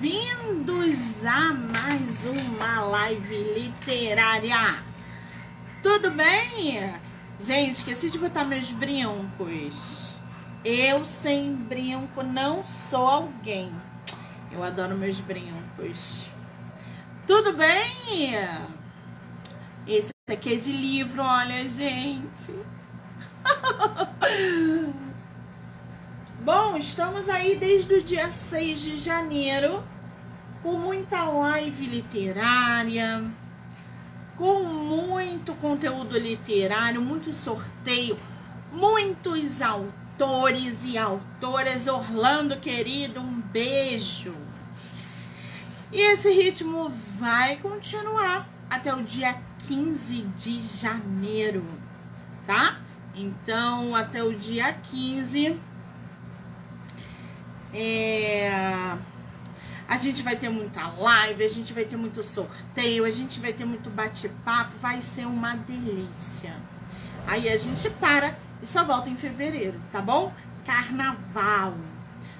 bem-vindos a mais uma live literária. Tudo bem? Gente, esqueci de botar meus brincos. Eu sem brinco não sou alguém. Eu adoro meus brincos. Tudo bem? Esse aqui é de livro, olha, gente. Bom, estamos aí desde o dia 6 de janeiro com muita live literária, com muito conteúdo literário, muito sorteio, muitos autores e autoras. Orlando, querido, um beijo. E esse ritmo vai continuar até o dia 15 de janeiro, tá? Então, até o dia 15 é... A gente vai ter muita live, a gente vai ter muito sorteio, a gente vai ter muito bate-papo, vai ser uma delícia. Aí a gente para e só volta em fevereiro, tá bom? Carnaval.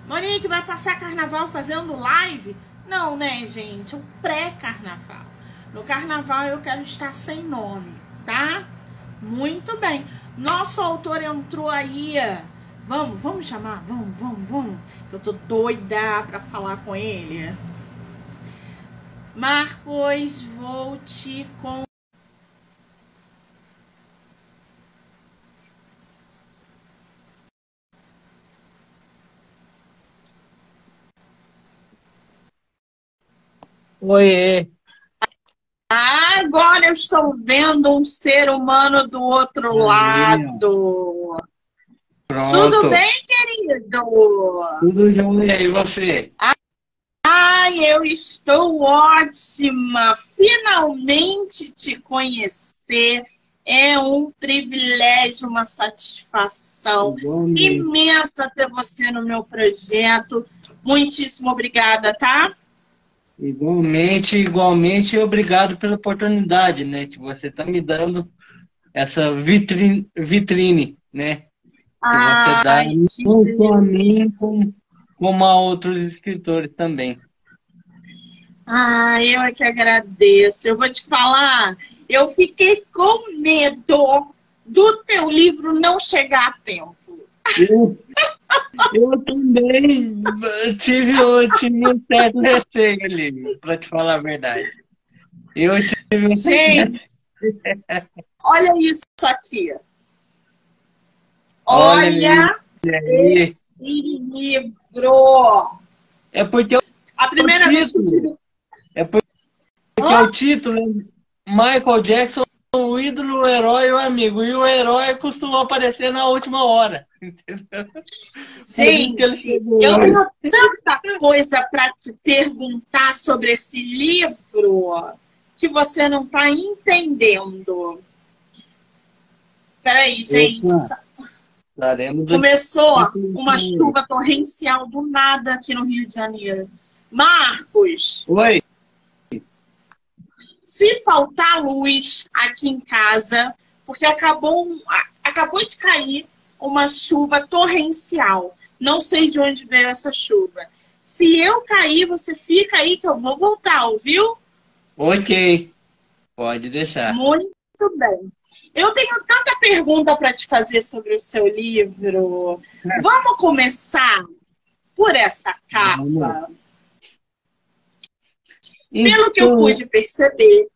Monique vai passar carnaval fazendo live? Não, né, gente? O pré-carnaval. No carnaval eu quero estar sem nome, tá? Muito bem. Nosso autor entrou aí Vamos, vamos chamar? Vamos, vamos, vamos. Eu tô doida pra falar com ele. Marcos, vou te com. Oiê. Agora eu estou vendo um ser humano do outro lado. Pronto. Tudo bem, querido? Tudo jóia, e você? Ai, eu estou ótima! Finalmente te conhecer é um privilégio, uma satisfação imensa ter você no meu projeto. Muitíssimo obrigada, tá? Igualmente, igualmente, obrigado pela oportunidade, né, que você está me dando essa vitrine, vitrine, né? Você dá só a mim, como, como a outros escritores também. Ah, eu é que agradeço. Eu vou te falar, eu fiquei com medo do teu livro não chegar a tempo. Eu, eu também tive, eu tive um certo receio ali, para te falar a verdade. Eu tive um Gente, olha isso aqui. Olha, esse livro! É porque a primeira vez que tive... É porque oh. o título é Michael Jackson, o ídolo, o herói, o amigo. E o herói costuma aparecer na última hora. Entendeu? Gente, eu tenho tanta coisa para te perguntar sobre esse livro que você não está entendendo. Peraí, gente. Opa. Começou uma chuva torrencial do nada aqui no Rio de Janeiro. Marcos. Oi. Se faltar luz aqui em casa, porque acabou, acabou de cair uma chuva torrencial. Não sei de onde veio essa chuva. Se eu cair, você fica aí que eu vou voltar, ouviu? Ok. Pode deixar. Muito bem. Eu tenho tanta pergunta para te fazer sobre o seu livro. É. Vamos começar por essa capa. Então... Pelo que eu então- pude perceber,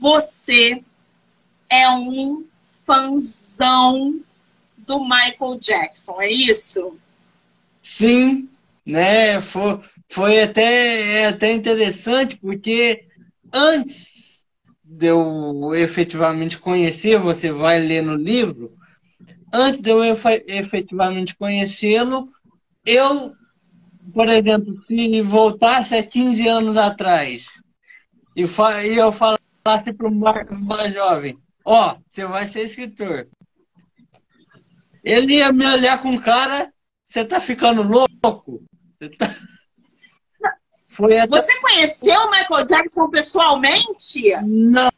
você é um fãzão do Michael Jackson, é isso? Sim, né? Foi, foi até, é até interessante, porque antes de eu efetivamente conhecer, você vai ler no livro, antes de eu efetivamente conhecê-lo, eu, por exemplo, se voltasse a 15 anos atrás e, e eu falasse para mais jovem, ó, oh, você vai ser escritor. Ele ia me olhar com cara, você tá ficando louco? Você tá... Foi essa... Você conheceu o Michael Jackson pessoalmente? Não,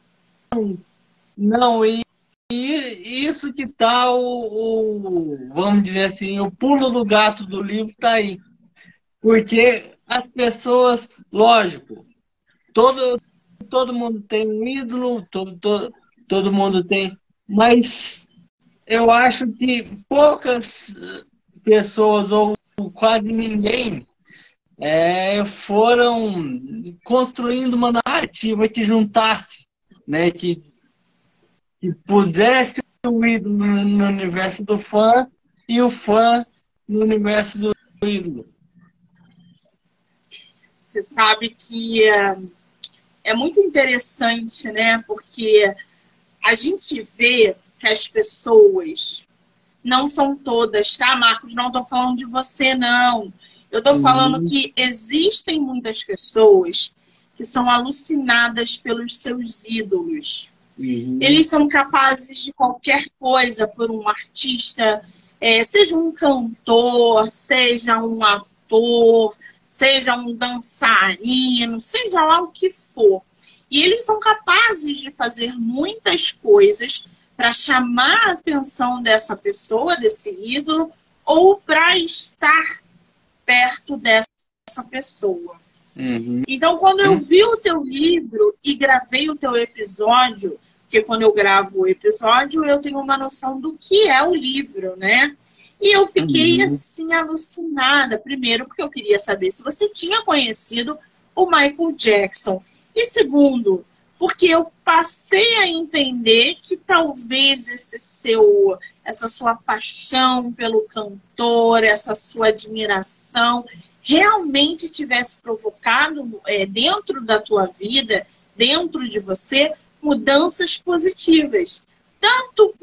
não, e, e isso que tá o, o, vamos dizer assim, o pulo do gato do livro tá aí. Porque as pessoas, lógico, todo, todo mundo tem um ídolo, todo, todo, todo mundo tem, mas eu acho que poucas pessoas, ou quase ninguém, é, foram construindo uma narrativa que juntasse, né, que, que pudesse o ídolo no universo do fã e o fã no universo do ídolo. Você sabe que é, é muito interessante, né? Porque a gente vê que as pessoas não são todas, tá, Marcos? Não estou falando de você, não. Eu estou uhum. falando que existem muitas pessoas que são alucinadas pelos seus ídolos. Uhum. Eles são capazes de qualquer coisa por um artista, é, seja um cantor, seja um ator, seja um dançarino, seja lá o que for. E eles são capazes de fazer muitas coisas para chamar a atenção dessa pessoa, desse ídolo, ou para estar perto dessa pessoa. Uhum. Então, quando eu vi o teu livro e gravei o teu episódio, porque quando eu gravo o episódio, eu tenho uma noção do que é o livro, né? E eu fiquei uhum. assim alucinada, primeiro porque eu queria saber se você tinha conhecido o Michael Jackson. E segundo, porque eu passei a entender que talvez esse seu, essa sua paixão pelo cantor, essa sua admiração, realmente tivesse provocado é, dentro da tua vida, dentro de você, mudanças positivas. Tanto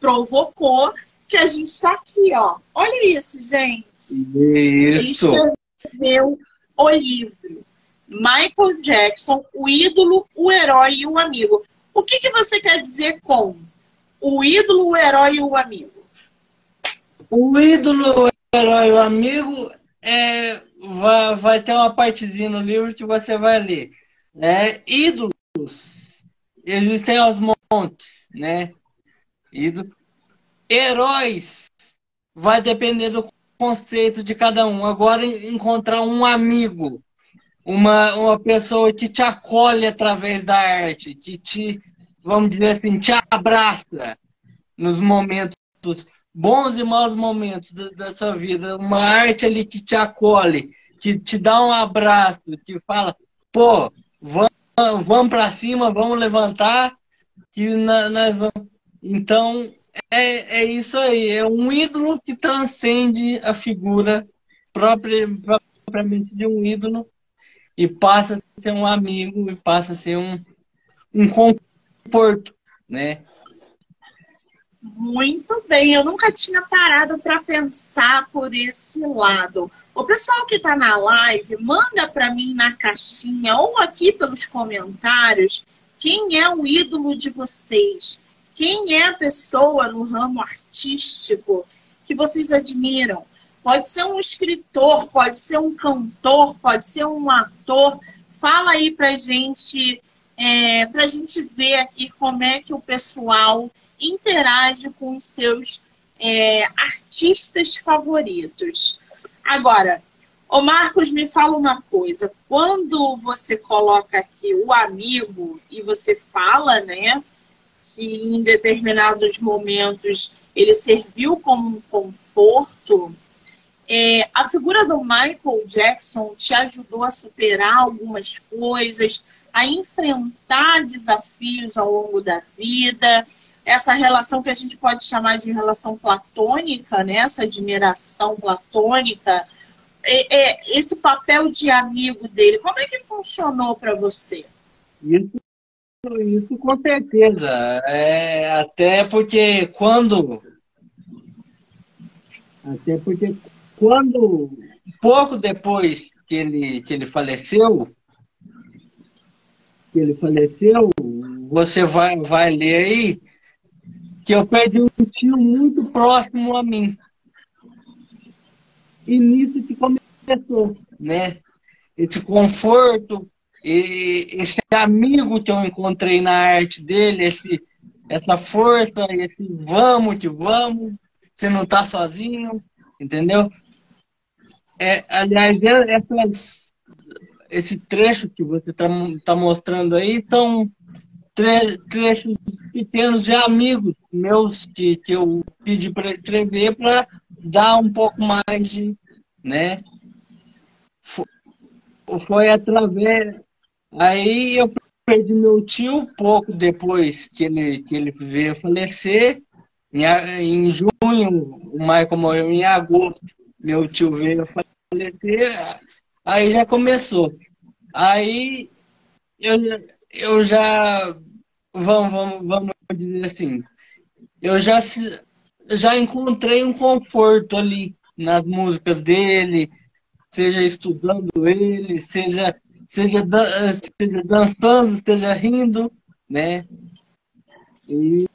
provocou que a gente está aqui, ó. Olha isso, gente. Isso. Ele escreveu o livro. Michael Jackson, o ídolo, o herói e o amigo. O que, que você quer dizer com o ídolo, o herói e o amigo? O ídolo, o herói e o amigo é, vai, vai ter uma partezinha no livro que você vai ler. É, ídolos existem aos montes, né? Ídolo. Heróis vai depender do conceito de cada um. Agora, encontrar um amigo, uma, uma pessoa que te acolhe através da arte, que te, vamos dizer assim, te abraça nos momentos bons e maus momentos da, da sua vida. Uma arte ali que te acolhe, que te dá um abraço, que fala, pô, vamos, vamos para cima, vamos levantar, que nós vamos. Então, é, é isso aí, é um ídolo que transcende a figura própria, propriamente de um ídolo e passa a ser um amigo e passa a ser um, um conforto, né? Muito bem, eu nunca tinha parado para pensar por esse lado. O pessoal que está na live, manda para mim na caixinha ou aqui pelos comentários quem é o ídolo de vocês. Quem é a pessoa no ramo artístico que vocês admiram? Pode ser um escritor, pode ser um cantor, pode ser um ator. Fala aí pra gente, é, pra gente ver aqui como é que o pessoal interage com os seus é, artistas favoritos. Agora, o Marcos me fala uma coisa. Quando você coloca aqui o amigo e você fala, né, que em determinados momentos ele serviu como um conforto, é, a figura do Michael Jackson te ajudou a superar algumas coisas, a enfrentar desafios ao longo da vida, essa relação que a gente pode chamar de relação platônica, né? essa admiração platônica, é, é, esse papel de amigo dele, como é que funcionou para você? Isso isso com certeza. É, até porque quando. Até porque quando. Pouco depois que ele, que ele faleceu. Que ele faleceu, você vai, vai ler aí que eu perdi um tio muito próximo a mim. E nisso que começou, né? Esse conforto, e esse amigo que eu encontrei na arte dele, esse, essa força, esse vamos que vamos, você não está sozinho, entendeu? É, aliás, é, essas, esse trecho que você está tá mostrando aí são tre trechos pequenos de amigos meus que, que eu pedi para escrever para dar um pouco mais de, né? Foi, foi através. Aí eu perdi meu tio pouco depois que ele, que ele veio falecer. Em, em junho, o Michael morreu em agosto, meu tio veio falecer, aí já começou. Aí eu, eu já vamos, vamos, vamos dizer assim, eu já, já encontrei um conforto ali nas músicas dele, seja estudando ele, seja, seja, seja dançando, seja rindo, né? E,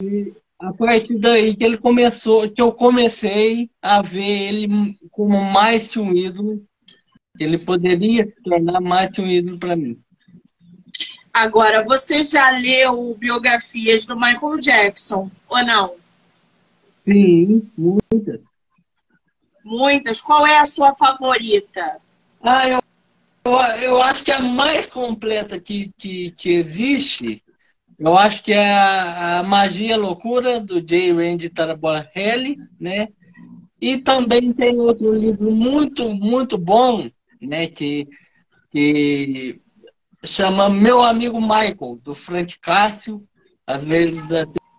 e a partir daí que ele começou, que eu comecei a ver ele como mais que um ídolo, ele poderia se tornar mais que um ídolo para mim. Agora, você já leu biografias do Michael Jackson ou não? Sim, muitas. Muitas. Qual é a sua favorita? Ah, eu, eu, eu acho que a mais completa que, que, que existe, eu acho que é a, a Magia Loucura, do J. Randy Taraborelli, né? E também tem outro livro muito, muito bom, né? Que, que chama Meu Amigo Michael, do Frank Cássio. Às vezes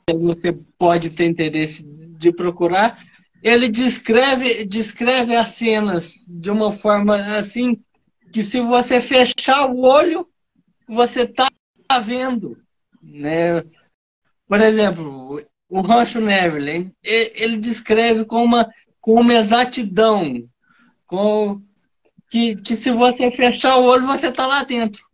você pode ter interesse de procurar. Ele descreve, descreve as cenas de uma forma assim que se você fechar o olho, você está vendo. Né? Por exemplo, o Rancho Neverland, ele descreve com uma, com uma exatidão, com, que, que se você fechar o olho, você está lá dentro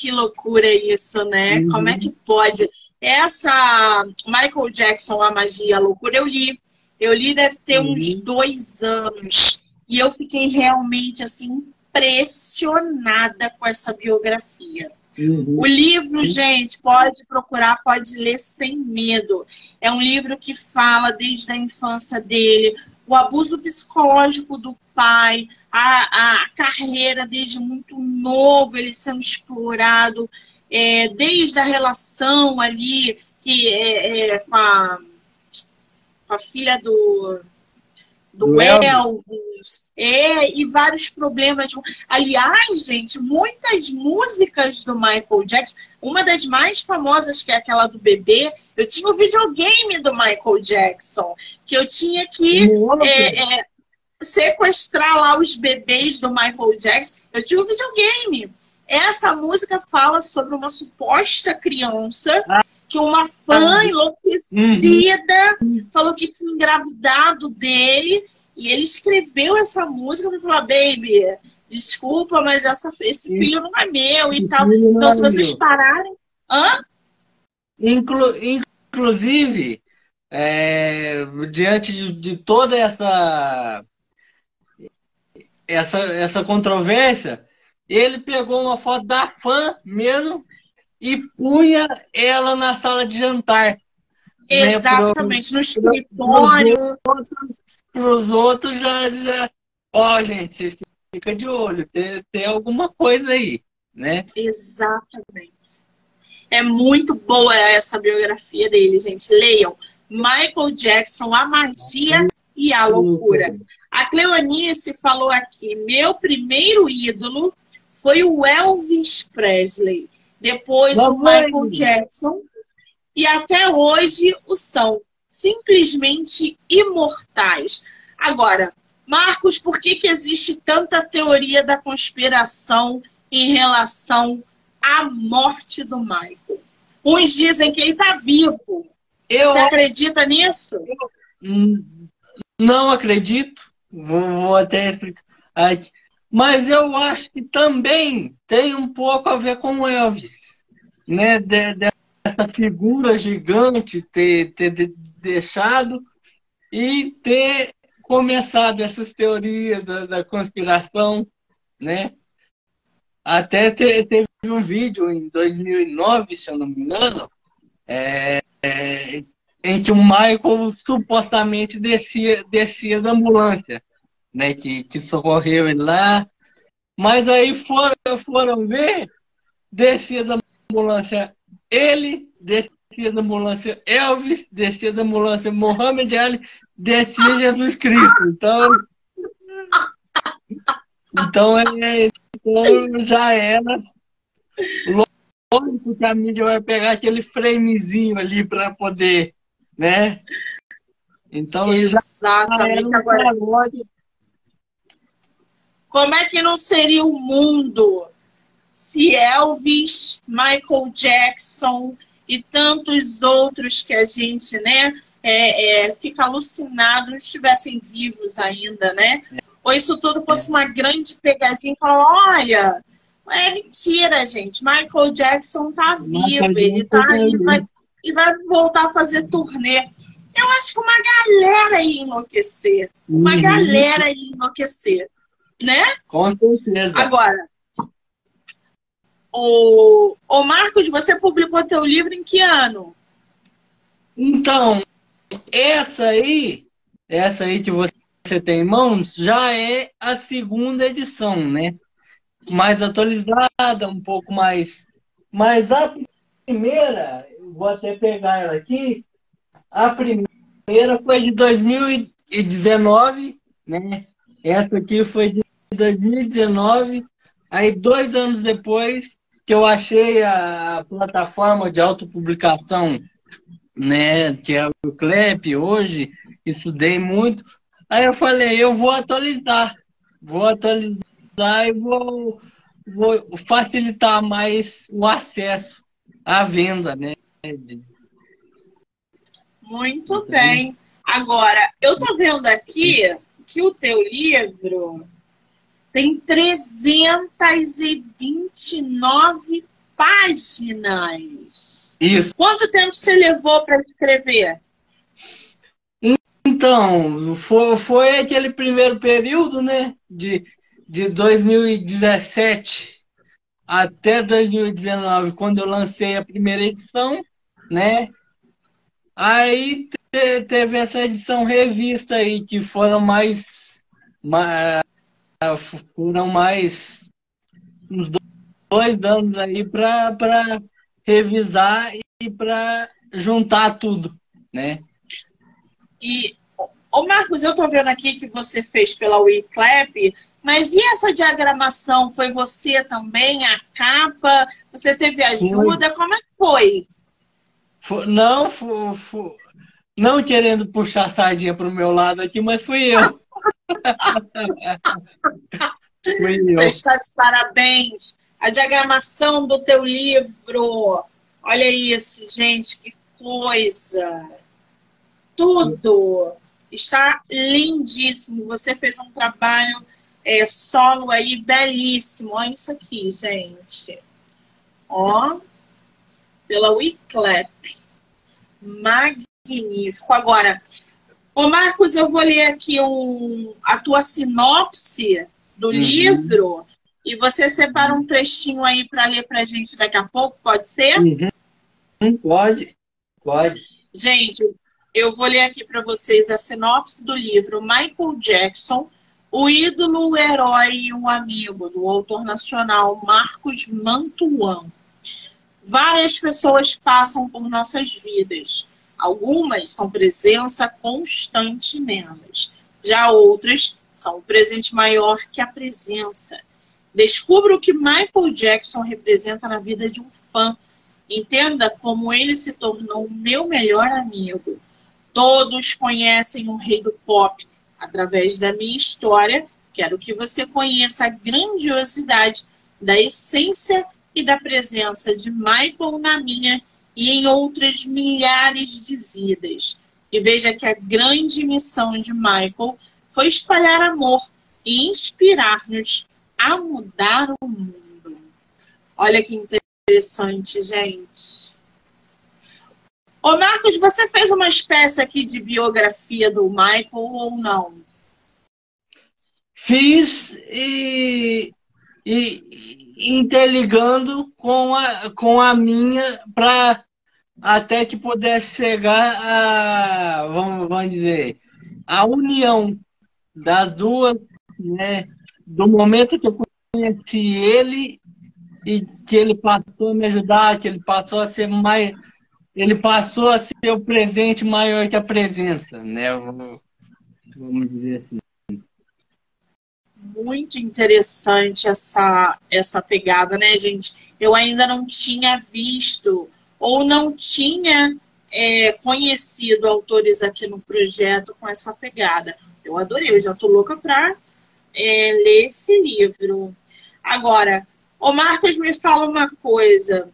que loucura isso, né? Uhum. Como é que pode? Essa Michael Jackson, A Magia, a Loucura, eu li. Eu li deve ter uhum. uns dois anos. E eu fiquei realmente, assim, impressionada com essa biografia. Uhum. O livro, gente, pode procurar, pode ler sem medo. É um livro que fala desde a infância dele, o abuso psicológico do pai, a, a carreira desde muito novo, ele sendo explorado, é, desde a relação ali que é, é com, a, com a filha do, do Elvis, é, e vários problemas. Aliás, gente, muitas músicas do Michael Jackson, uma das mais famosas, que é aquela do bebê, eu tinha o um videogame do Michael Jackson, que eu tinha que é, é, sequestrar lá os bebês do Michael Jackson. Eu tinha um videogame. Essa música fala sobre uma suposta criança que uma fã ah. enlouquecida uhum. falou que tinha engravidado dele e ele escreveu essa música para falar, baby, desculpa, mas essa, esse filho não é meu e tal. Então, é se vocês pararem. Hã? Inclu, inclusive, é, diante de, de, toda essa, essa, essa controvérsia, ele pegou uma foto da fã mesmo e punha ela na sala de jantar. Exatamente, né, pro, no escritório. Para os outros já, já. Ó, gente, fica de olho, tem, tem alguma coisa aí, né? Exatamente. É muito boa essa biografia dele, gente. Leiam. Michael Jackson, A Magia e a Loucura. A Cleonice falou aqui: meu primeiro ídolo foi o Elvis Presley, depois o Michael Jackson, e até hoje o são simplesmente imortais. Agora, Marcos, por que, que existe tanta teoria da conspiração em relação à morte do Michael? Uns dizem que ele está vivo. Eu... Você acredita nisso? Não acredito. Vou, vou até explicar. Mas eu acho que também tem um pouco a ver com o Elvis. Né? De, dessa figura gigante ter, ter deixado e ter começado essas teorias da, da conspiração, né? Até te, teve um vídeo em 2009, se eu não me engano, é, é, em que o Michael supostamente descia, descia da ambulância, né? Que, que socorreu ele lá, Mas aí foram, foram ver, descia da ambulância ele, descia da ambulância Elvis, descia da ambulância Mohamed Ali, descia Jesus Cristo. Então, então, é, então já era. Lógico que a mídia vai pegar aquele framezinho ali para poder, né? Então Exatamente. Já Agora, como é que não seria o mundo se Elvis, Michael Jackson e tantos outros que a gente, né, é, é, fica alucinado, não estivessem vivos ainda, né? Ou isso tudo fosse uma grande pegadinha e falar, olha, é mentira, gente. Michael Jackson tá vivo, ele tá aí, vai, e vai voltar a fazer turnê. Eu acho que uma galera ia enlouquecer. Uma uhum. galera ia enlouquecer. Né? Com certeza. Agora, o, o Marcos, você publicou teu livro em que ano? Então, essa aí, essa aí que você tem em mãos, já é a segunda edição, né? Mais atualizada, um pouco mais. Mas a primeira, vou até pegar ela aqui, a primeira foi de 2019, né? Essa aqui foi de 2019. Aí, dois anos depois, que eu achei a plataforma de autopublicação, né, que é o CLEP hoje, estudei muito. Aí eu falei, eu vou atualizar, vou atualizar e vou, vou facilitar mais o acesso à venda, né? Muito bem. Agora, eu tô vendo aqui que o teu livro tem 329 páginas. Isso. Quanto tempo você levou para escrever? Então, foi, foi aquele primeiro período, né? De, de 2017 até 2019, quando eu lancei a primeira edição, né? Aí te, teve essa edição revista aí, que foram mais, mais foram mais uns dois anos aí para revisar e para juntar tudo, né? E, ô Marcos, eu tô vendo aqui que você fez pela WeClap, mas e essa diagramação? Foi você também? A capa? Você teve ajuda? Foi. Como é que foi? foi não, foi, não querendo puxar sardinha para o meu lado aqui, mas fui eu. Você está de parabéns. A diagramação do teu livro. Olha isso, gente, que coisa. Tudo está lindíssimo. Você fez um trabalho é, solo aí belíssimo. Olha isso aqui, gente. Ó, pela Wiclap. Magnífico. Agora, Ô Marcos, eu vou ler aqui um, a tua sinopse do uhum. livro e você separa um trechinho aí para ler para a gente daqui a pouco, pode ser? Uhum. Pode, pode. Gente, eu vou ler aqui para vocês a sinopse do livro Michael Jackson, o ídolo, o herói e um amigo, do autor nacional Marcos Mantuan. Várias pessoas passam por nossas vidas Algumas são presença constante nelas. Já outras são o presente maior que a presença. Descubra o que Michael Jackson representa na vida de um fã. Entenda como ele se tornou o meu melhor amigo. Todos conhecem o rei do pop. Através da minha história, quero que você conheça a grandiosidade da essência e da presença de Michael na minha e em outras milhares de vidas. E veja que a grande missão de Michael foi espalhar amor e inspirar-nos a mudar o mundo. Olha que interessante, gente. Ô Marcos, você fez uma espécie aqui de biografia do Michael ou não? Fiz e, e, interligando com a, com a minha para até que pudesse chegar a, vamos, vamos dizer, a união das duas, né, do momento que eu conheci ele e que ele passou a me ajudar, que ele passou a ser mais. Ele passou a ser o presente maior que a presença, né? Vamos dizer assim. Muito interessante essa, essa pegada, né, gente? Eu ainda não tinha visto ou não tinha é, conhecido autores aqui no projeto com essa pegada. Eu adorei, eu já tô louca para é, ler esse livro. Agora, o Marcos me fala uma coisa.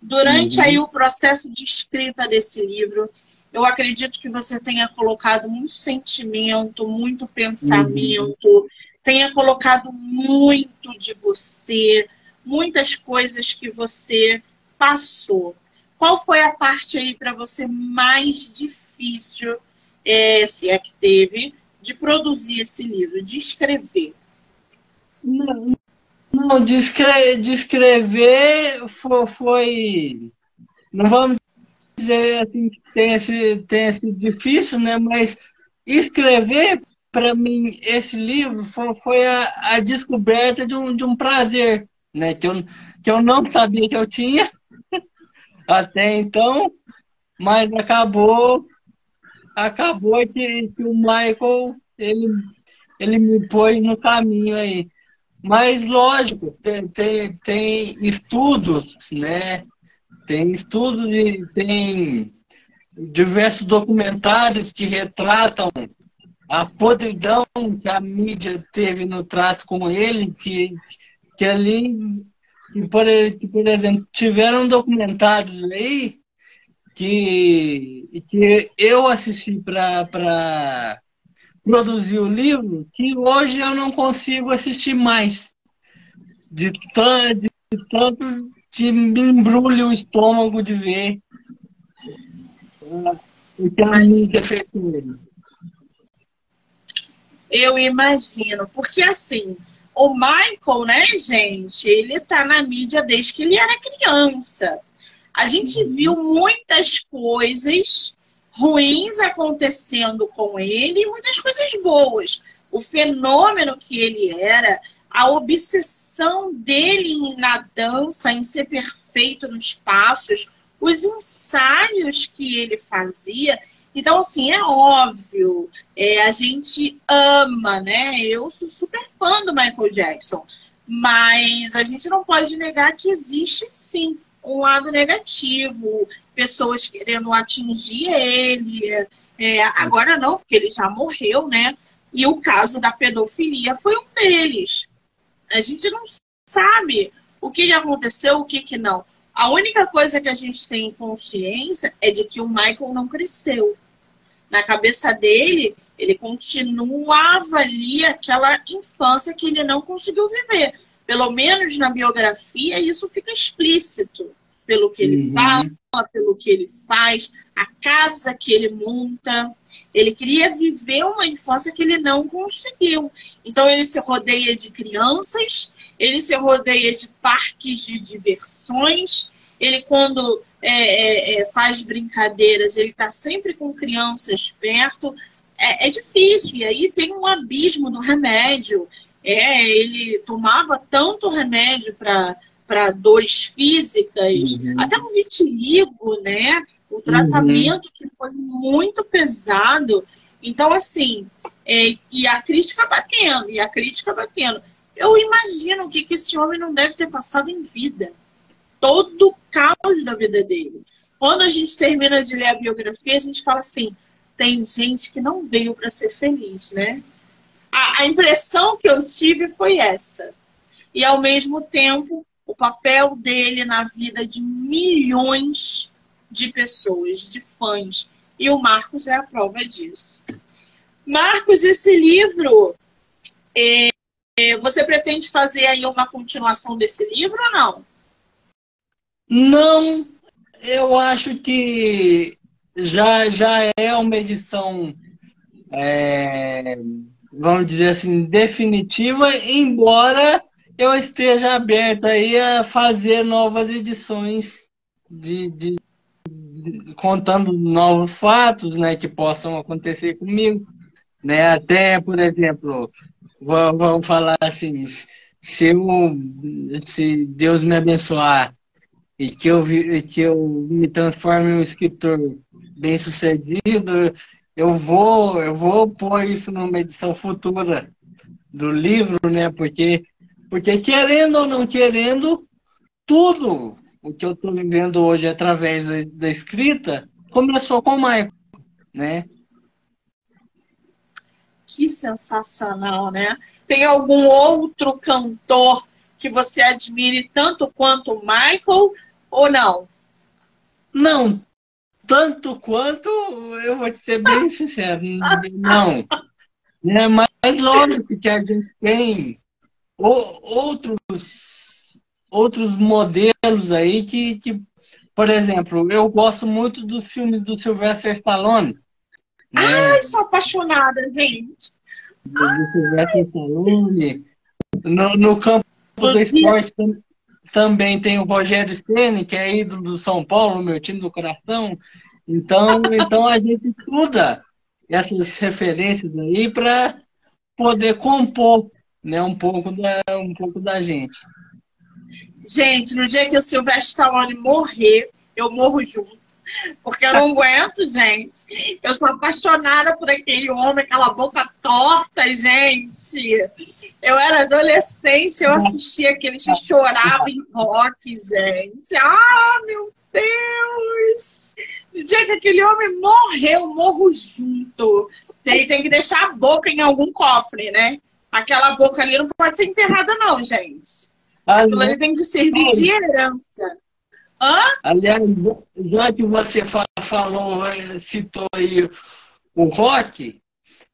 Durante uhum. aí o processo de escrita desse livro, eu acredito que você tenha colocado muito sentimento, muito pensamento, uhum. Tenha colocado muito de você, muitas coisas que você passou. Qual foi a parte aí para você mais difícil, é, se é que teve, de produzir esse livro, de escrever? Não, não de, escrever, de escrever foi, foi, Não vamos dizer assim que tenha sido difícil, né? Mas escrever, para mim, esse livro foi, foi a, a, descoberta de um, de um prazer, né? Que eu, que eu não sabia que eu tinha até então, mas acabou acabou que, que o Michael ele, ele me pôs no caminho aí. Mas lógico, tem, tem, tem estudos, né? Tem estudos e tem diversos documentários que retratam a podridão que a mídia teve no trato com ele, que, que ali que por, que, por exemplo, tiveram documentários aí que, que eu assisti para produzir o livro que hoje eu não consigo assistir mais. De, tanto, de tanto que me embrulha o estômago de ver o que a mídia fez com ele. Eu imagino, porque assim, o Michael, né, gente, ele tá na mídia desde que ele era criança. A gente viu muitas coisas ruins acontecendo com ele e muitas coisas boas. O fenômeno que ele era, a obsessão dele na dança, em ser perfeito nos passos, os ensaios que ele fazia. Então, assim, é óbvio, é, a gente ama, né? Eu sou super fã do Michael Jackson, mas a gente não pode negar que existe sim um lado negativo, pessoas querendo atingir ele. É, agora não, porque ele já morreu, né? E o caso da pedofilia foi um deles. A gente não sabe o que aconteceu, o que, que não. A única coisa que a gente tem consciência é de que o Michael não cresceu na cabeça dele, ele continuava ali aquela infância que ele não conseguiu viver. Pelo menos na biografia, isso fica explícito. Pelo que ele uhum. fala, pelo que ele faz, a casa que ele monta. Ele queria viver uma infância que ele não conseguiu. Então, ele se rodeia de crianças, ele se rodeia de parques de diversões. Ele, quando é, é, é, faz brincadeiras, ele está sempre com crianças perto. É, é, difícil, e aí tem um abismo do remédio. É, ele tomava tanto remédio para dores físicas, uhum. até o vitiligo, né? O tratamento uhum. que foi muito pesado. Então, assim, é, e a crítica batendo, e a crítica batendo. Eu imagino o que, que esse homem não deve ter passado em vida todo o caos da vida dele. Quando a gente termina de ler a biografia, a gente fala assim: tem gente que não veio para ser feliz, né? A, a impressão que eu tive foi essa. E ao mesmo tempo, o papel dele na vida de milhões de pessoas, de fãs. E o Marcos é a prova disso. Marcos, esse livro, é, você pretende fazer aí uma continuação desse livro ou não? Não, eu acho que já, já é uma edição, é, vamos dizer assim, definitiva, embora eu esteja aberto aí a fazer novas edições de, de, de, contando novos fatos, né, que possam acontecer comigo, né, até, por exemplo, vamos falar assim, se, eu, se Deus me abençoar e que eu, que eu me transforme em um escritor bem sucedido, eu vou, eu vou pôr isso numa edição futura do livro, né? Porque, porque querendo ou não querendo, tudo o que eu estou vivendo hoje através da, da, escrita começou com o Michael, né? Que sensacional, né? Tem algum outro cantor que você admire tanto quanto o Michael ou não? Não, tanto quanto, eu vou te ser bem sincero, não. É, mas lógico que a gente tem outros, outros modelos aí que, que, por exemplo, eu gosto muito dos filmes do Sylvester Stallone. Né? Ai, sou apaixonada, gente. Do Sylvester Stallone. No, no campo do esporte também tem o Rogério Ceni, que é ídolo do São Paulo, meu time do coração. Então, então a gente estuda essas referências aí para poder compor né, um, pouco da, um pouco da gente. Gente, no dia que o Silvestre Stallone morrer, eu morro junto. Porque eu não aguento, gente. Eu sou apaixonada por aquele homem, aquela boca torta, gente. Eu era adolescente, eu assistia aqueles que choravam em rock, gente. Ah, meu Deus! No dia que aquele homem morreu, morro junto. Ele tem que deixar a boca em algum cofre, né? Aquela boca ali não pode ser enterrada, não, gente. Aquilo ali tem que servir de herança. Hã? Aliás, já que você falou, citou aí o rock,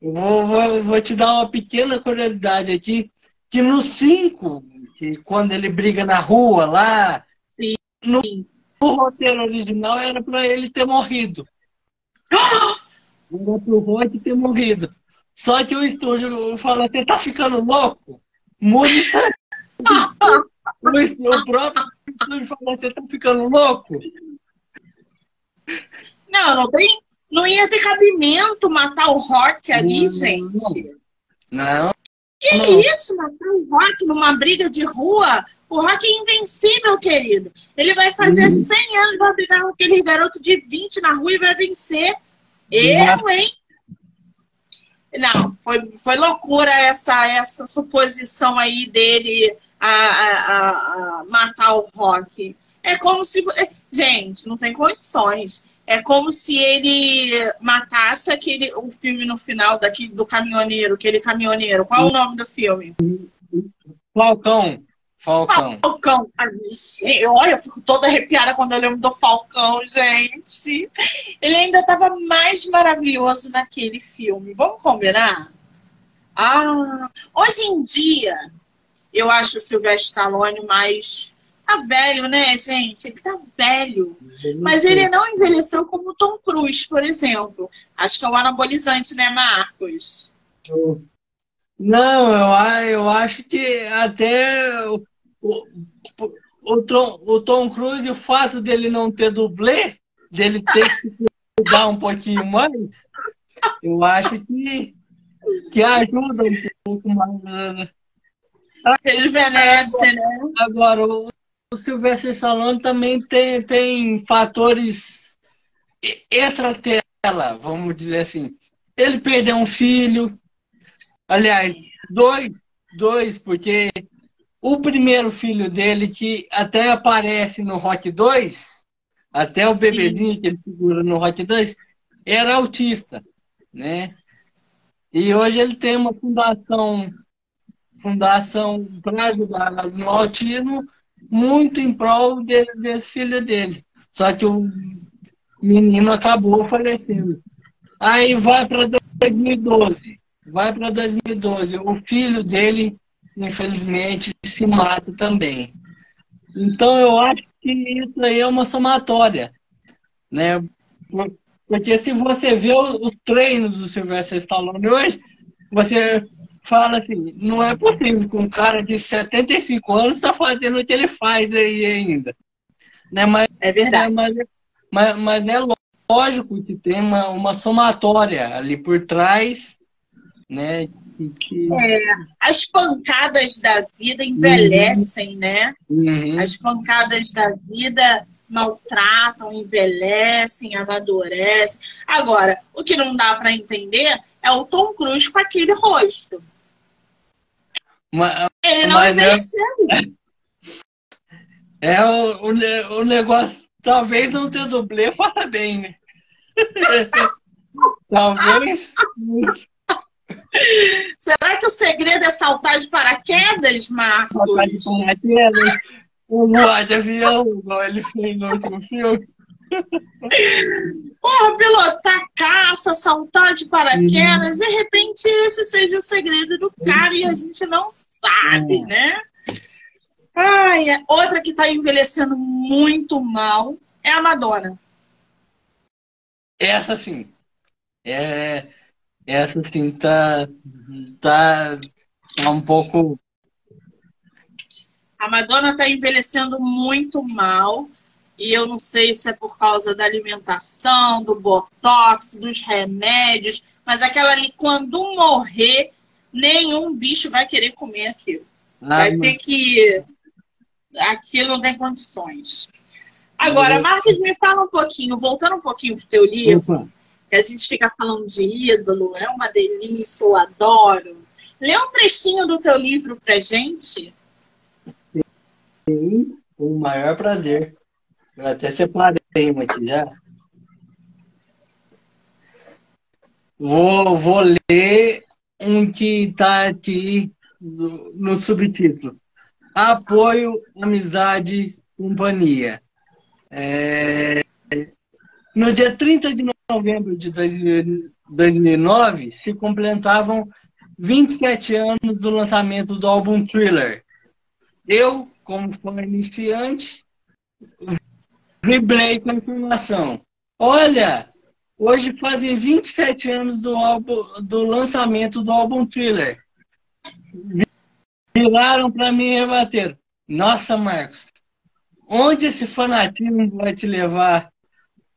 eu vou, vou, vou te dar uma pequena curiosidade aqui, que no 5, que quando ele briga na rua lá, Sim. no, o roteiro original era para ele ter morrido. Era pro Rock ter morrido. Só que o estúdio falou, você tá ficando louco? Mude o próprio falou, você tá ficando louco? Não, não tem. Não ia ter cabimento matar o Rock ali, não, gente. Não. Que não. isso, matar o Rock numa briga de rua? O Rock é invencível, querido. Ele vai fazer uhum. 100 anos, vai brigar com aquele garoto de 20 na rua e vai vencer. Eu, hein? Não, foi, foi loucura essa, essa suposição aí dele a, a, a matar o Rock. É como se. Gente, não tem condições. É como se ele matasse aquele o filme no final daqui, do caminhoneiro, aquele caminhoneiro. Qual é o nome do filme? Falcão. Falcão. Falcão. Olha, eu fico toda arrepiada quando eu lembro do Falcão, gente. Ele ainda estava mais maravilhoso naquele filme. Vamos combinar? Ah, hoje em dia, eu acho o Sylvester Stallone mais. Tá velho, né, gente? Ele tá velho. Mas ele não envelheceu como o Tom Cruise, por exemplo. Acho que é o anabolizante, né, Marcos? Não, eu, eu acho que até o, o, Tom, o Tom Cruise, o fato dele não ter dublê, dele ter que cuidar um pouquinho mais, eu acho que, que ajuda um pouco mais. Né? Rejuvenesce, né? Agora, o, o Sylvester Stallone também tem, tem fatores extra-tela, vamos dizer assim. Ele perdeu um filho, aliás, dois, dois, porque o primeiro filho dele, que até aparece no Rock 2, até o bebezinho Sim. que ele figura no Rock 2, era autista, né? E hoje ele tem uma fundação, fundação para ajudar no autismo, muito em prol dele, desse filho dele. Só que o menino acabou falecendo. Aí vai para 2012. Vai para 2012. O filho dele infelizmente, se mata também. Então, eu acho que isso aí é uma somatória, né? Porque se você vê os treinos do Silvestre Stallone hoje, você fala assim, não é possível que um cara de 75 anos está fazendo o que ele faz aí ainda. Né? Mas, é verdade. Mas, mas, mas é lógico que tem uma, uma somatória ali por trás, né? Que... É, as pancadas da vida envelhecem, uhum. né? Uhum. As pancadas da vida maltratam, envelhecem, amadurecem. Agora, o que não dá para entender é o Tom Cruise com aquele rosto. Mas, Ele não mas envelheceu. É, é o, o, o, negócio, talvez não ter dublê, bem, né? talvez. Será que o segredo é saltar de paraquedas, Marcos? Saltar de paraquedas, voar de avião, igual ele fez no último filme. Porra, pilotar caça, saltar de paraquedas, de repente esse seja o segredo do cara e a gente não sabe, né? Ai, outra que tá envelhecendo muito mal é a Madonna. Essa sim. É, essa sim tá, tá, tá um pouco. A Madonna tá envelhecendo muito mal. E eu não sei se é por causa da alimentação, do botox, dos remédios, mas aquela ali, quando morrer, nenhum bicho vai querer comer aquilo. Ah, vai ter que. Aquilo não tem condições. Agora, Marcos, me fala um pouquinho, voltando um pouquinho pro teu livro, que a gente fica falando de ídolo, é uma delícia, eu adoro. Lê um trechinho do teu livro pra gente. Sim, com o maior prazer. Eu até separei uma aqui já. Vou, vou ler um que está aqui no, no subtítulo. Apoio, amizade, companhia. É, no dia 30 de novembro de 2009, se completavam 27 anos do lançamento do álbum Thriller. Eu, como fã iniciante, A informação. Olha, hoje fazem 27 anos do, álbum, do lançamento do álbum Thriller. Viraram para mim e rebateram. Nossa, Marcos, onde esse fanatismo vai te levar?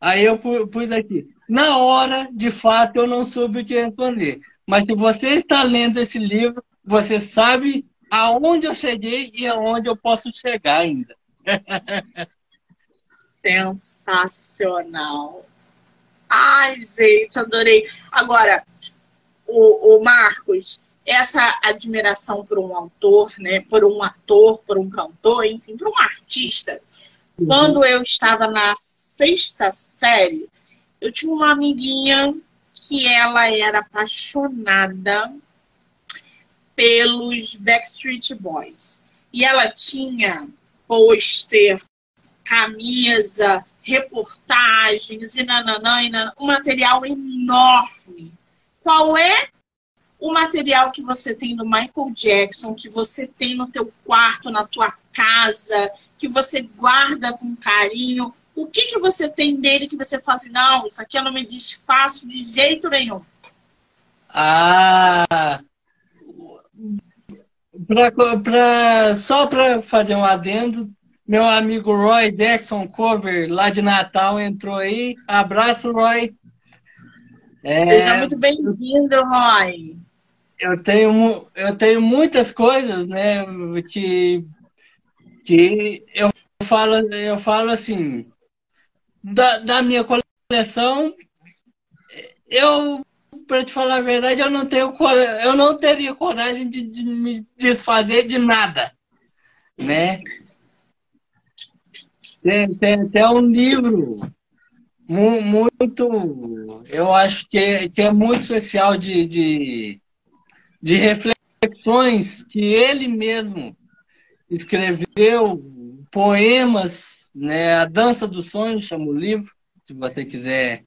Aí eu pus aqui. Na hora, de fato, eu não soube o que responder. Mas se você está lendo esse livro, você sabe aonde eu cheguei e aonde eu posso chegar ainda. sensacional. Ai, gente, adorei. Agora, o, o Marcos, essa admiração por um autor, né, por um ator, por um cantor, enfim, por um artista. Uhum. Quando eu estava na sexta série, eu tinha uma amiguinha que ela era apaixonada pelos Backstreet Boys. E ela tinha pôster camisa, reportagens e nananã, e nananã, um material enorme. Qual é o material que você tem do Michael Jackson, que você tem no teu quarto, na tua casa, que você guarda com carinho? O que, que você tem dele que você fala assim, não, isso aqui eu não me desfaço de jeito nenhum? Ah, pra, pra, só para fazer um adendo, meu amigo Roy Jackson Cover, lá de Natal, entrou aí. Abraço, Roy. É, Seja muito bem-vindo, Roy. Eu tenho, eu tenho muitas coisas, né, que, que eu, falo, eu falo assim, da, da minha coleção, eu, para te falar a verdade, eu não tenho eu não teria coragem de, de me desfazer de nada, né? Tem, tem até um livro muito, eu acho que é, que é muito especial de, de, de reflexões que ele mesmo escreveu, poemas, né? A Dança dos Sonhos chama o livro, se você quiser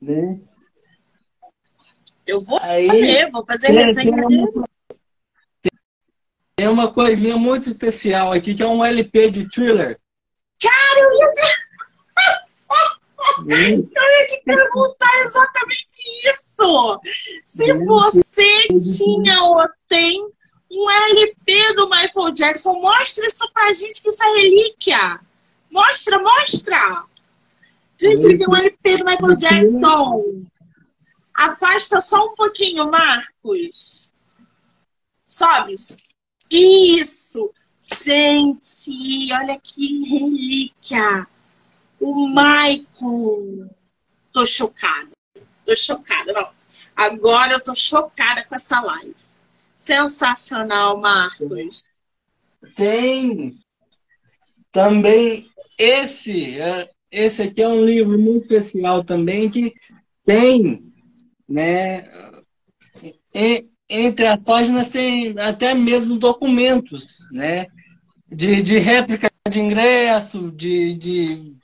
ler. Eu vou Aí, ler, vou fazer resenha tem uma, tem uma coisinha muito especial aqui, que é um LP de thriller eu ia te... eu ia te perguntar exatamente isso. Se você tinha ou tem um LP do Michael Jackson, mostra isso pra gente, que isso é relíquia. Mostra, mostra. Gente, ele tem um LP do Michael Jackson. Afasta só um pouquinho, Marcos. Sobe. Isso! Gente, olha que relíquia! O Michael. Tô chocada. Tô chocada. Não. Agora eu tô chocada com essa live. Sensacional, Marcos. Tem também esse, é, esse aqui é um livro muito especial também que tem, né, entre as páginas tem até mesmo documentos, né, de, de réplica de ingresso, de, de,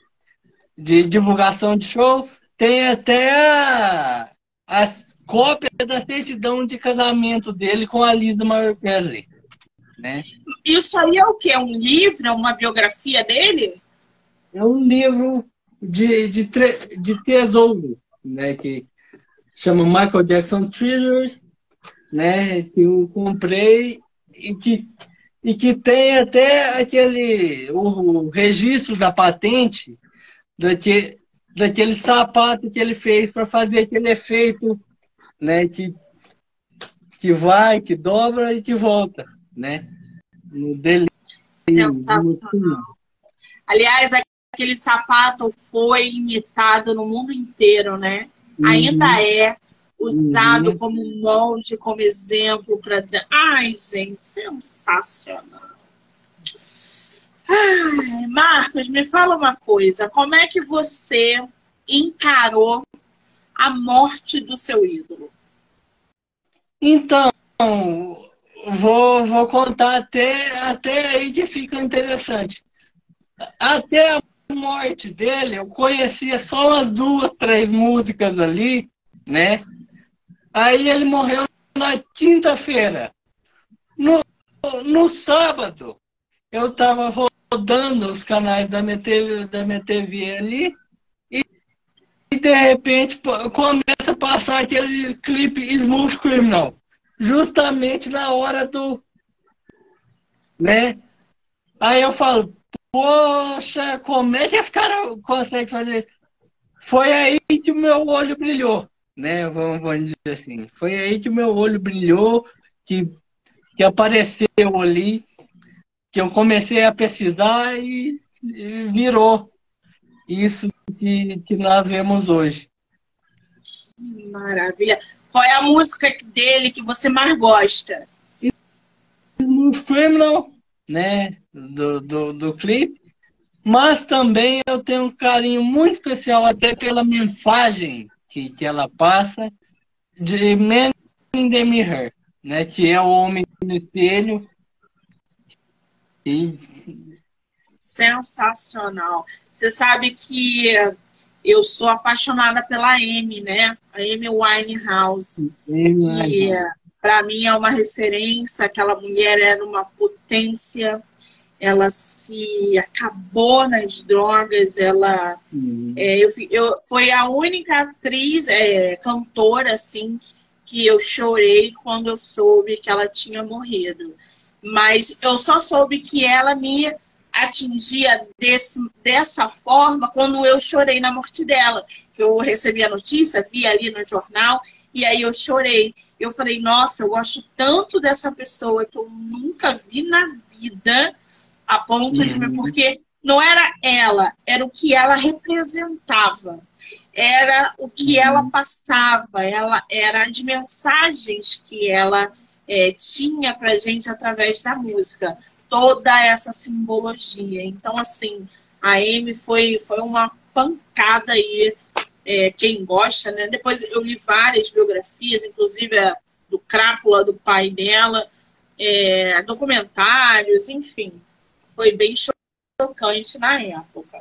de divulgação de show, tem até a, a cópia da certidão de casamento dele com a Lisa Mary Presley. Né? Isso aí é o quê? Um livro? É uma biografia dele? É um livro de, de, de tesouro, né? Que chama Michael Jackson Treasures, né? Que eu comprei e que, e que tem até aquele o registro da patente daquele, daquele sapato que ele fez para fazer aquele efeito, né? Que, que vai, que dobra e que volta né? No dele. Sensacional. Aliás, aquele sapato foi imitado no mundo inteiro, né? Uhum. Ainda é usado uhum. como molde, como exemplo para. Ai, gente, sensacional. Ai, Marcos, me fala uma coisa. Como é que você encarou a morte do seu ídolo? Então, vou, vou contar até, até aí que fica interessante. Até a morte dele, eu conhecia só umas duas, três músicas ali, né? Aí ele morreu na quinta-feira. No, no sábado, eu estava rodando os canais da MTV, da MTV ali e, e de repente começa a passar aquele clipe Smooth Criminal justamente na hora do. Né? Aí eu falo, poxa, como é que esse cara consegue fazer isso? Foi aí que o meu olho brilhou, né? Vamos, vamos dizer assim. Foi aí que o meu olho brilhou, que, que apareceu ali, que eu comecei a pesquisar e, e virou isso que, que nós vemos hoje. Que maravilha. Qual é a música dele que você mais gosta? Criminal, né? Do, do, do clipe. Mas também eu tenho um carinho muito especial até pela mensagem que, que ela passa de Man in the Mirror, né? Que é o homem no espelho. E... Sensacional. Você sabe que eu sou apaixonada pela Amy, né? A Amy Winehouse. E para mim é uma referência. Aquela mulher era uma potência. Ela se acabou nas drogas. Ela uhum. é, eu, eu, foi a única atriz, é, cantora, assim, que eu chorei quando eu soube que ela tinha morrido. Mas eu só soube que ela me atingia desse, dessa forma quando eu chorei na morte dela. Eu recebi a notícia, vi ali no jornal, e aí eu chorei. Eu falei, nossa, eu gosto tanto dessa pessoa que eu nunca vi na vida, a ponto uhum. de me. Porque não era ela, era o que ela representava. Era o que uhum. ela passava, ela era as mensagens que ela é, tinha pra gente através da música toda essa simbologia. Então, assim, a Amy foi, foi uma pancada aí. É, quem gosta, né? Depois eu li várias biografias, inclusive a do Crápula, do pai dela, é, documentários, enfim. Foi bem chocante na época.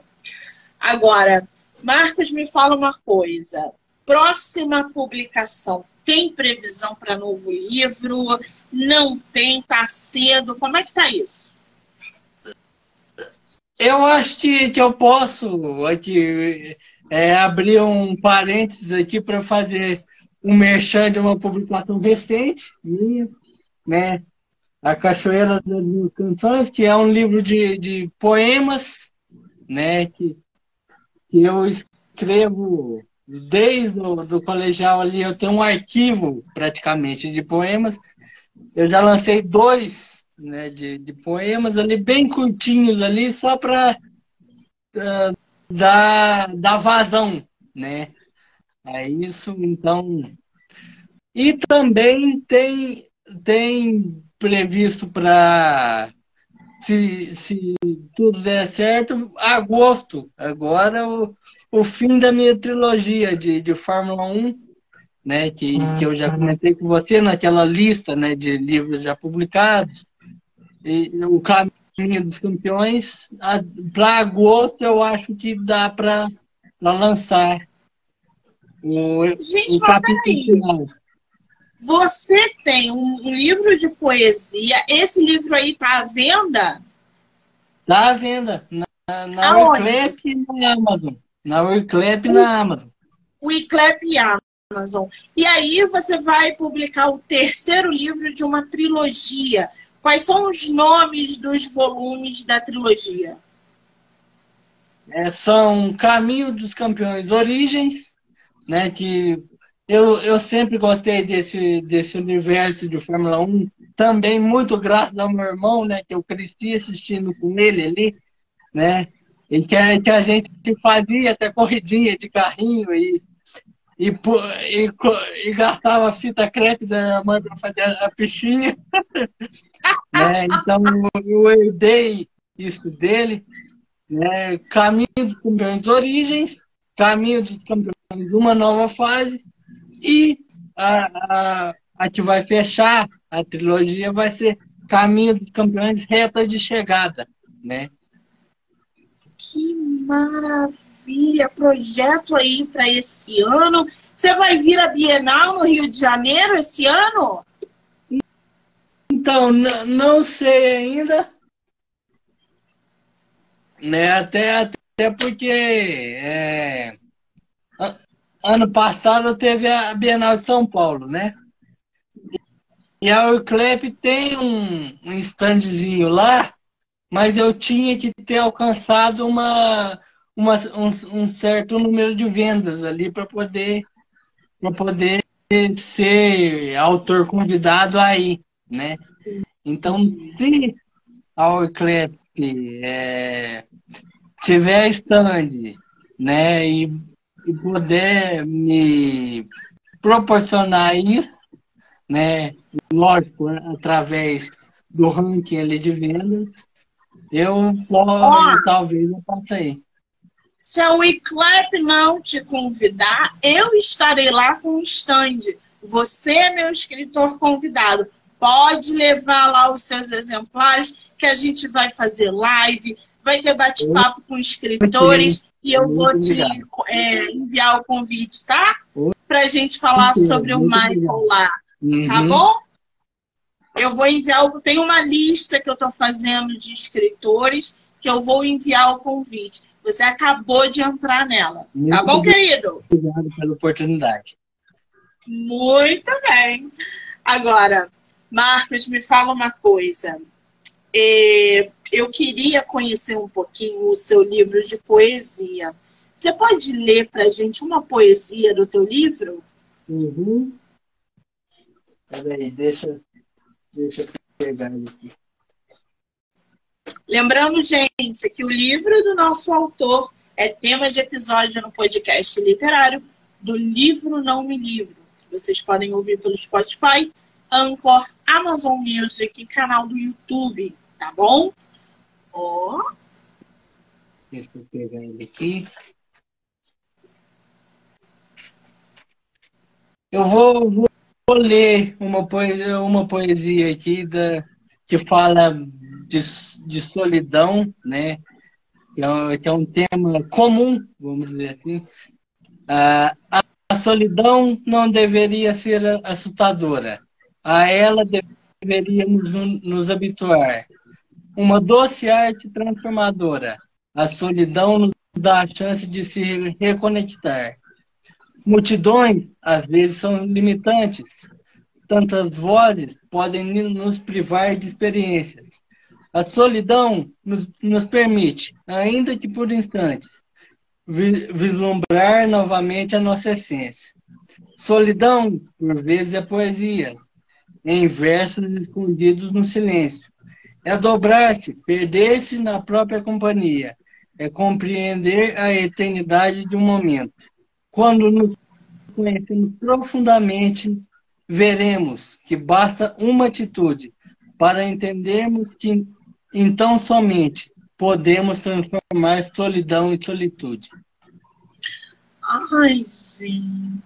Agora, Marcos, me fala uma coisa. Próxima publicação tem previsão para novo livro? Não tem? Está cedo? Como é que está isso? Eu acho que, que eu posso aqui, é, abrir um parênteses aqui para fazer um merchan de uma publicação recente minha, né? A Cachoeira das Canções, que é um livro de, de poemas, né? Que, que eu escrevo desde o do colegial ali, eu tenho um arquivo praticamente de poemas. eu já lancei dois né, de, de poemas ali, bem curtinhos ali, só para uh, dar, dar vazão, né? É isso, então. E também tem, tem previsto para, se, se tudo der certo, agosto, agora o, o fim da minha trilogia de, de Fórmula 1 né, que, que eu já comentei com você naquela lista né, de livros já publicados. E, o Caminho dos Campeões, para agosto eu acho que dá para lançar o, Gente, o capítulo final. Você tem um, um, livro de poesia, esse livro aí está à venda? Está à venda, na, na Wiclap e na Amazon. Na Wiclap e na Amazon. Wiclap e Amazon. Amazon. E aí você vai publicar o terceiro livro de uma trilogia. Quais são os nomes dos volumes da trilogia? É, são Caminho dos Campeões Origens, né, que eu, eu sempre gostei desse, desse universo de Fórmula 1, também muito graças ao meu irmão, né, que eu cresci assistindo com ele ali, né, e que, que a gente fazia até corridinha de carrinho e e, e, e gastava fita crepe da mãe para fazer a pichinha. né? Então eu herdei isso dele. Né? Caminho dos campeões origens, caminho dos campeões uma nova fase e a, a, a que vai fechar a trilogia vai ser Caminho dos Campeões Reta de Chegada, né? Que maravilha! projeto aí para esse ano. Você vai vir a Bienal no Rio de Janeiro esse ano? Então, não sei ainda. Né, até, até porque é, ano passado teve a Bienal de São Paulo, né? E a Urclep tem um, um standzinho lá, mas eu tinha que ter alcançado uma, uma, um, um certo número de vendas ali para poder para poder ser autor convidado aí, né? Então, se a Orclep é, tiver stand, né, e, e, poder me proporcionar isso, né, lógico, através do ranking ali de vendas, eu posso, talvez eu possa ir. Se a WeClap não te convidar, eu estarei lá com o stand. Você é meu escritor convidado. Pode levar lá os seus exemplares, que a gente vai fazer live, vai ter bate-papo com escritores e eu vou te é, enviar o convite, tá? Para a gente falar sobre o Michael lá, tá uhum. bom? Eu vou enviar, tem uma lista que eu estou fazendo de escritores que eu vou enviar o convite. Você acabou de entrar nela. Tá tá bom, querido? Obrigado pela oportunidade. Muito bem. Agora, Marcos, me fala uma coisa. É, eu queria conhecer um pouquinho o seu livro de poesia. Você pode ler para gente uma poesia do teu livro? Uhum. Peraí, deixa, deixa eu pegar ele aqui. Lembrando, gente, que o livro do nosso autor é tema de episódio no podcast literário do Livro Não Me Livro. Vocês podem ouvir pelo Spotify, Anchor, Amazon Music canal do YouTube, tá bom? Ó. Deixa eu pegar ele aqui. Eu vou, vou, vou ler uma poesia, uma poesia aqui da, que fala de, de solidão, né? Que é, que é, um tema comum, vamos dizer assim. Ah, a solidão não deveria ser assustadora. A ela deveríamos nos habituar. Uma doce arte transformadora. A solidão nos dá a chance de se reconectar. Multidões, às vezes, são limitantes. Tantas vozes podem nos privar de experiências. A solidão nos, nos permite, ainda que por instantes, vislumbrar novamente a nossa essência. Solidão, por vezes, é poesia. Em versos escondidos no silêncio. É dobrar-se, perder-se na própria companhia. É compreender a eternidade de um momento. Quando nos conhecemos profundamente, veremos que basta uma atitude para entendermos que então somente podemos transformar solidão em solitude. Ai, gente.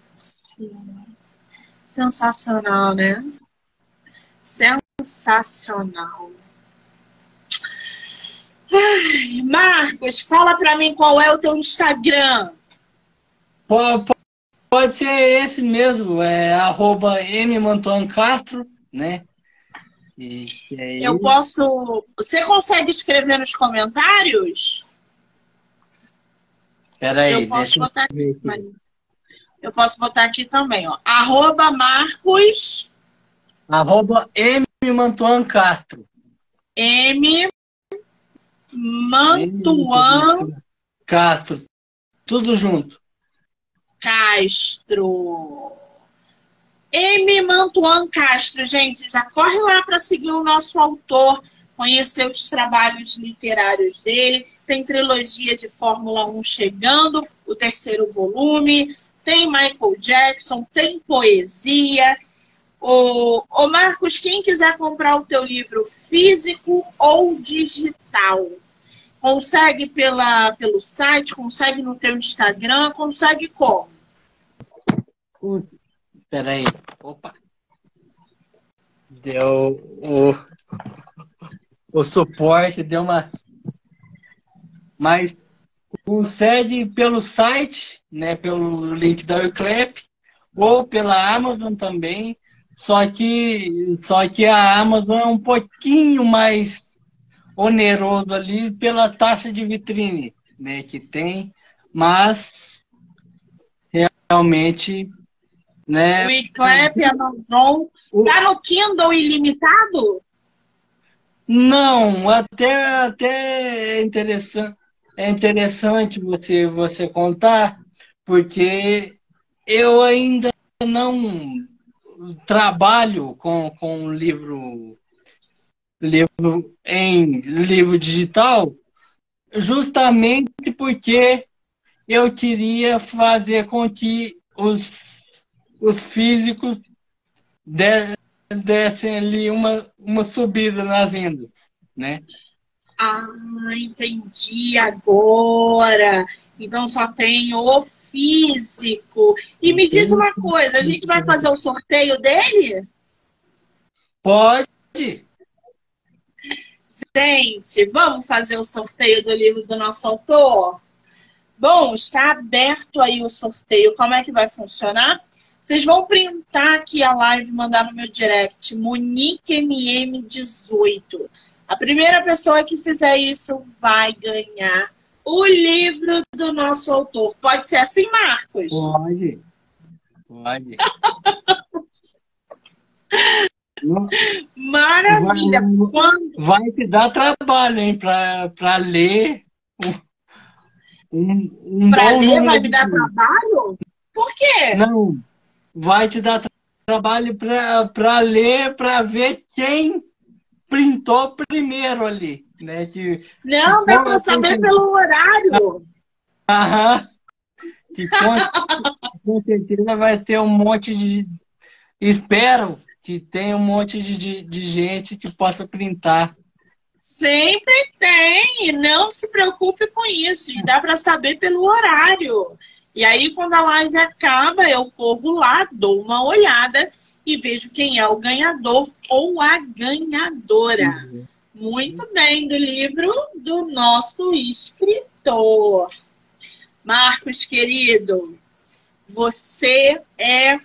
Sensacional, né? Sensacional. Ai, Marcos, fala para mim qual é o teu Instagram. Pode, pode ser esse mesmo, é arroba Castro, né? E, e Eu posso. Você consegue escrever nos comentários? Peraí, eu posso botar aqui. aqui. Eu posso botar aqui também, ó. Arroba Marcos. Arroba M Mantuan Castro. M Mantuan Castro. Tudo junto. Castro. M. Mantuan Castro, gente, já corre lá para seguir o nosso autor, conhecer os trabalhos literários dele. Tem trilogia de Fórmula 1 chegando, o terceiro volume. Tem Michael Jackson, tem poesia. Ô, Marcos, quem quiser comprar o teu livro físico ou digital, consegue pela, pelo site, consegue no teu Instagram, consegue como? Peraí. Opa. Deu o, o suporte, deu uma. Mas consegue pelo site, né, pelo link da Uclap, ou pela Amazon também. Só que, só que a Amazon é um pouquinho mais oneroso ali pela taxa de vitrine né, que tem, mas realmente né? O iClap, Amazon. Tá no Kindle ilimitado? Não, até, até é interessante, é interessante você, você contar, porque eu ainda não trabalho com, com livro, livro em livro digital, justamente porque eu queria fazer com que os os físicos dessem ali uma, uma subida nas vendas, né? Ah, entendi agora. Então só tem o físico. E me diz uma coisa, a gente vai fazer o sorteio dele? Pode. Gente, vamos fazer o sorteio do livro do nosso autor? Bom, está aberto aí o sorteio. Como é que vai funcionar? Vocês vão printar aqui a live mandar no meu direct, MoniqueMM18. A primeira pessoa que fizer isso vai ganhar o livro do nosso autor. Pode ser assim, Marcos? Pode. Pode. Maravilha. Vai, Quando... vai te dar trabalho, hein, para ler. Um, um para ler vai me dar trabalho? Por quê? Não vai te dar trabalho para ler, para ver quem printou primeiro ali. Né? Que, Não, dá para saber pelo horário. Aham. Que com, com, certeza vai ter um monte de. Espero que tenha um monte de, de, de gente que possa printar. Sempre tem, não se preocupe com isso, dá para saber pelo horário. E aí, quando a live acaba, eu corro lá, dou uma olhada e vejo quem é o ganhador ou a ganhadora. Uhum. Muito bem, do livro do nosso escritor. Marcos, querido, você é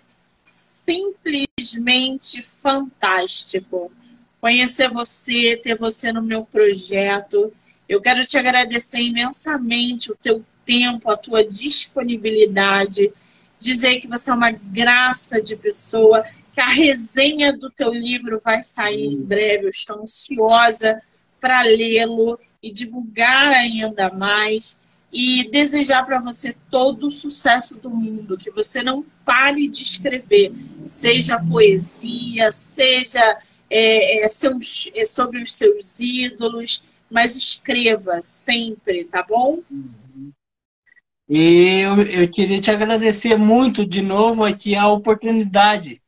simplesmente fantástico. Conhecer você, ter você no meu projeto. Eu quero te agradecer imensamente o teu tempo, a tua disponibilidade, dizer que você é uma graça de pessoa, que a resenha do teu livro vai sair em breve. Eu estou ansiosa para lê-lo e divulgar ainda mais. e desejar para você todo o sucesso do mundo, que você não pare de escrever, seja poesia, seja é, é, seus, é, sobre os seus ídolos, mas escreva sempre, tá bom? E eu, eu queria te agradecer muito de novo aqui a oportunidade,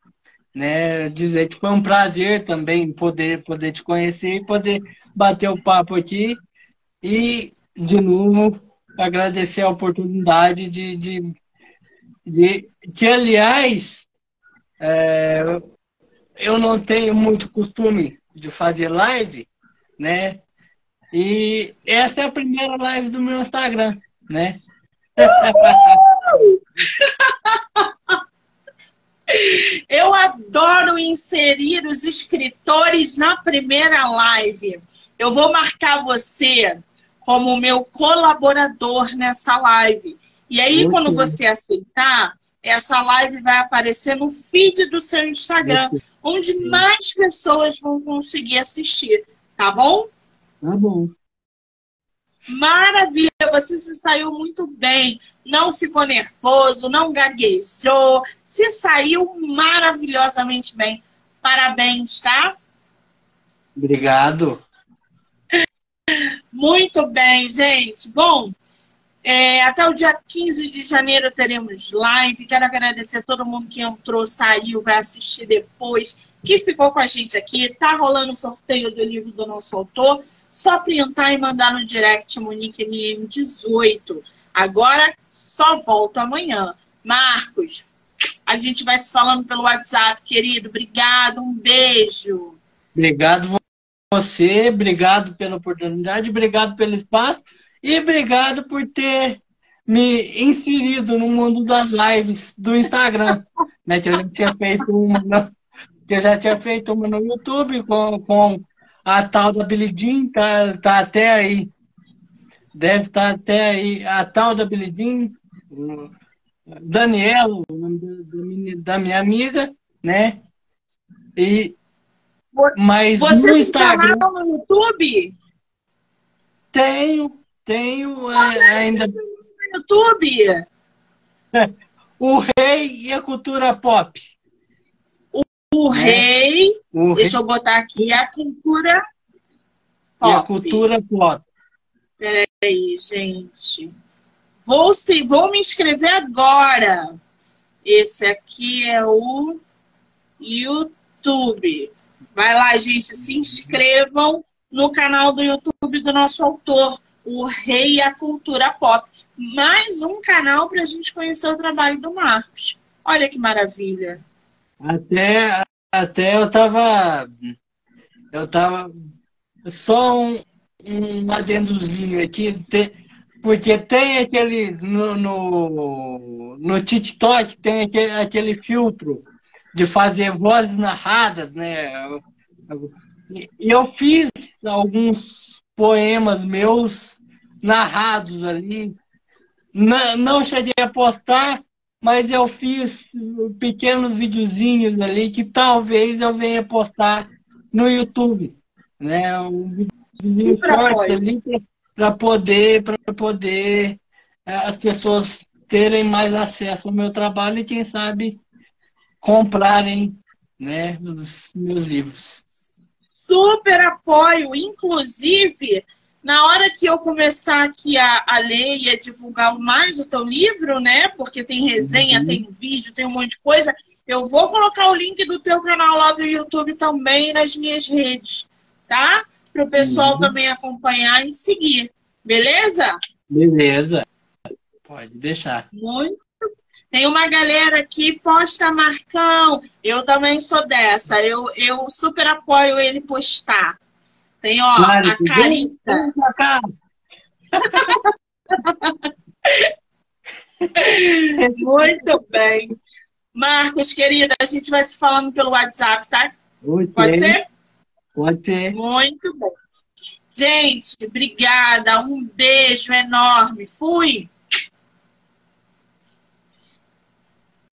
né? Dizer que foi um prazer também poder, poder te conhecer e poder bater o papo aqui. E, de novo, agradecer a oportunidade de, de, de que, aliás, é, eu não tenho muito costume de fazer live, né? E essa é a primeira live do meu Instagram, né? Eu adoro inserir os escritores na primeira live. Eu vou marcar você como meu colaborador nessa live. E aí, Muito quando você aceitar, essa live vai aparecer no feed do seu Instagram, Muito onde sim. mais pessoas vão conseguir assistir. Tá bom? Tá bom. Maravilha, você se saiu muito bem. Não ficou nervoso, não gaguejou. Se saiu maravilhosamente bem. Parabéns, tá? Obrigado. Muito bem, gente. Bom, é, até o dia 15 de janeiro teremos live. Quero agradecer a todo mundo que entrou, saiu, vai assistir depois, que ficou com a gente aqui. Tá rolando o sorteio do livro do nosso autor. Só printar e mandar no direct Monique MM18. Agora só volto amanhã. Marcos, a gente vai se falando pelo WhatsApp, querido. Obrigado, um beijo. Obrigado você, obrigado pela oportunidade, obrigado pelo espaço e obrigado por ter me inserido no mundo das lives do Instagram. né, que eu já tinha feito uma no, que eu já tinha feito uma no YouTube com, com a tal da Billie tá, tá até aí. Deve estar tá até aí. A tal da Billie Daniela, o nome da, da minha amiga, né? E mas Você no Instagram. Tem canal no YouTube? Tenho, tenho é, ainda. No YouTube? O Rei e a Cultura Pop. O, o é. Rei. O deixa rei. eu botar aqui a Cultura Pop. E a Cultura Pop. Peraí, gente. Vou, se, vou me inscrever agora. Esse aqui é o YouTube. Vai lá, gente, se inscrevam no canal do YouTube do nosso autor, o Rei a Cultura Pop. Mais um canal para a gente conhecer o trabalho do Marcos. Olha que maravilha. Até, até eu tava. Eu tava. Só um, um adendozinho aqui, porque tem aquele. No, no, no TikTok tem aquele, aquele filtro de fazer vozes narradas, né? E eu fiz alguns poemas meus narrados ali. Não, não cheguei a postar, mas eu fiz pequenos videozinhos ali que talvez eu venha postar no YouTube, né? Um videozinho forte ali para poder, para poder eh, as pessoas terem mais acesso ao meu trabalho e quem sabe comprarem né, os meus livros. Super apoio, inclusive na hora que eu começar aqui a, a ler e a divulgar mais o teu livro, né? Porque tem resenha, uhum. tem vídeo, tem um monte de coisa. Eu vou colocar o link do teu canal lá do YouTube também nas minhas redes, tá? Para o pessoal uhum. também acompanhar e seguir. Beleza? Beleza. Pode deixar. Muito tem uma galera aqui, posta Marcão. Eu também sou dessa. Eu, eu super apoio ele postar. Tem, ó, a Carita. Muito bem. Marcos, querida, a gente vai se falando pelo WhatsApp, tá? Pode ser? Pode ser. Muito bem. Gente, obrigada. Um beijo enorme. Fui.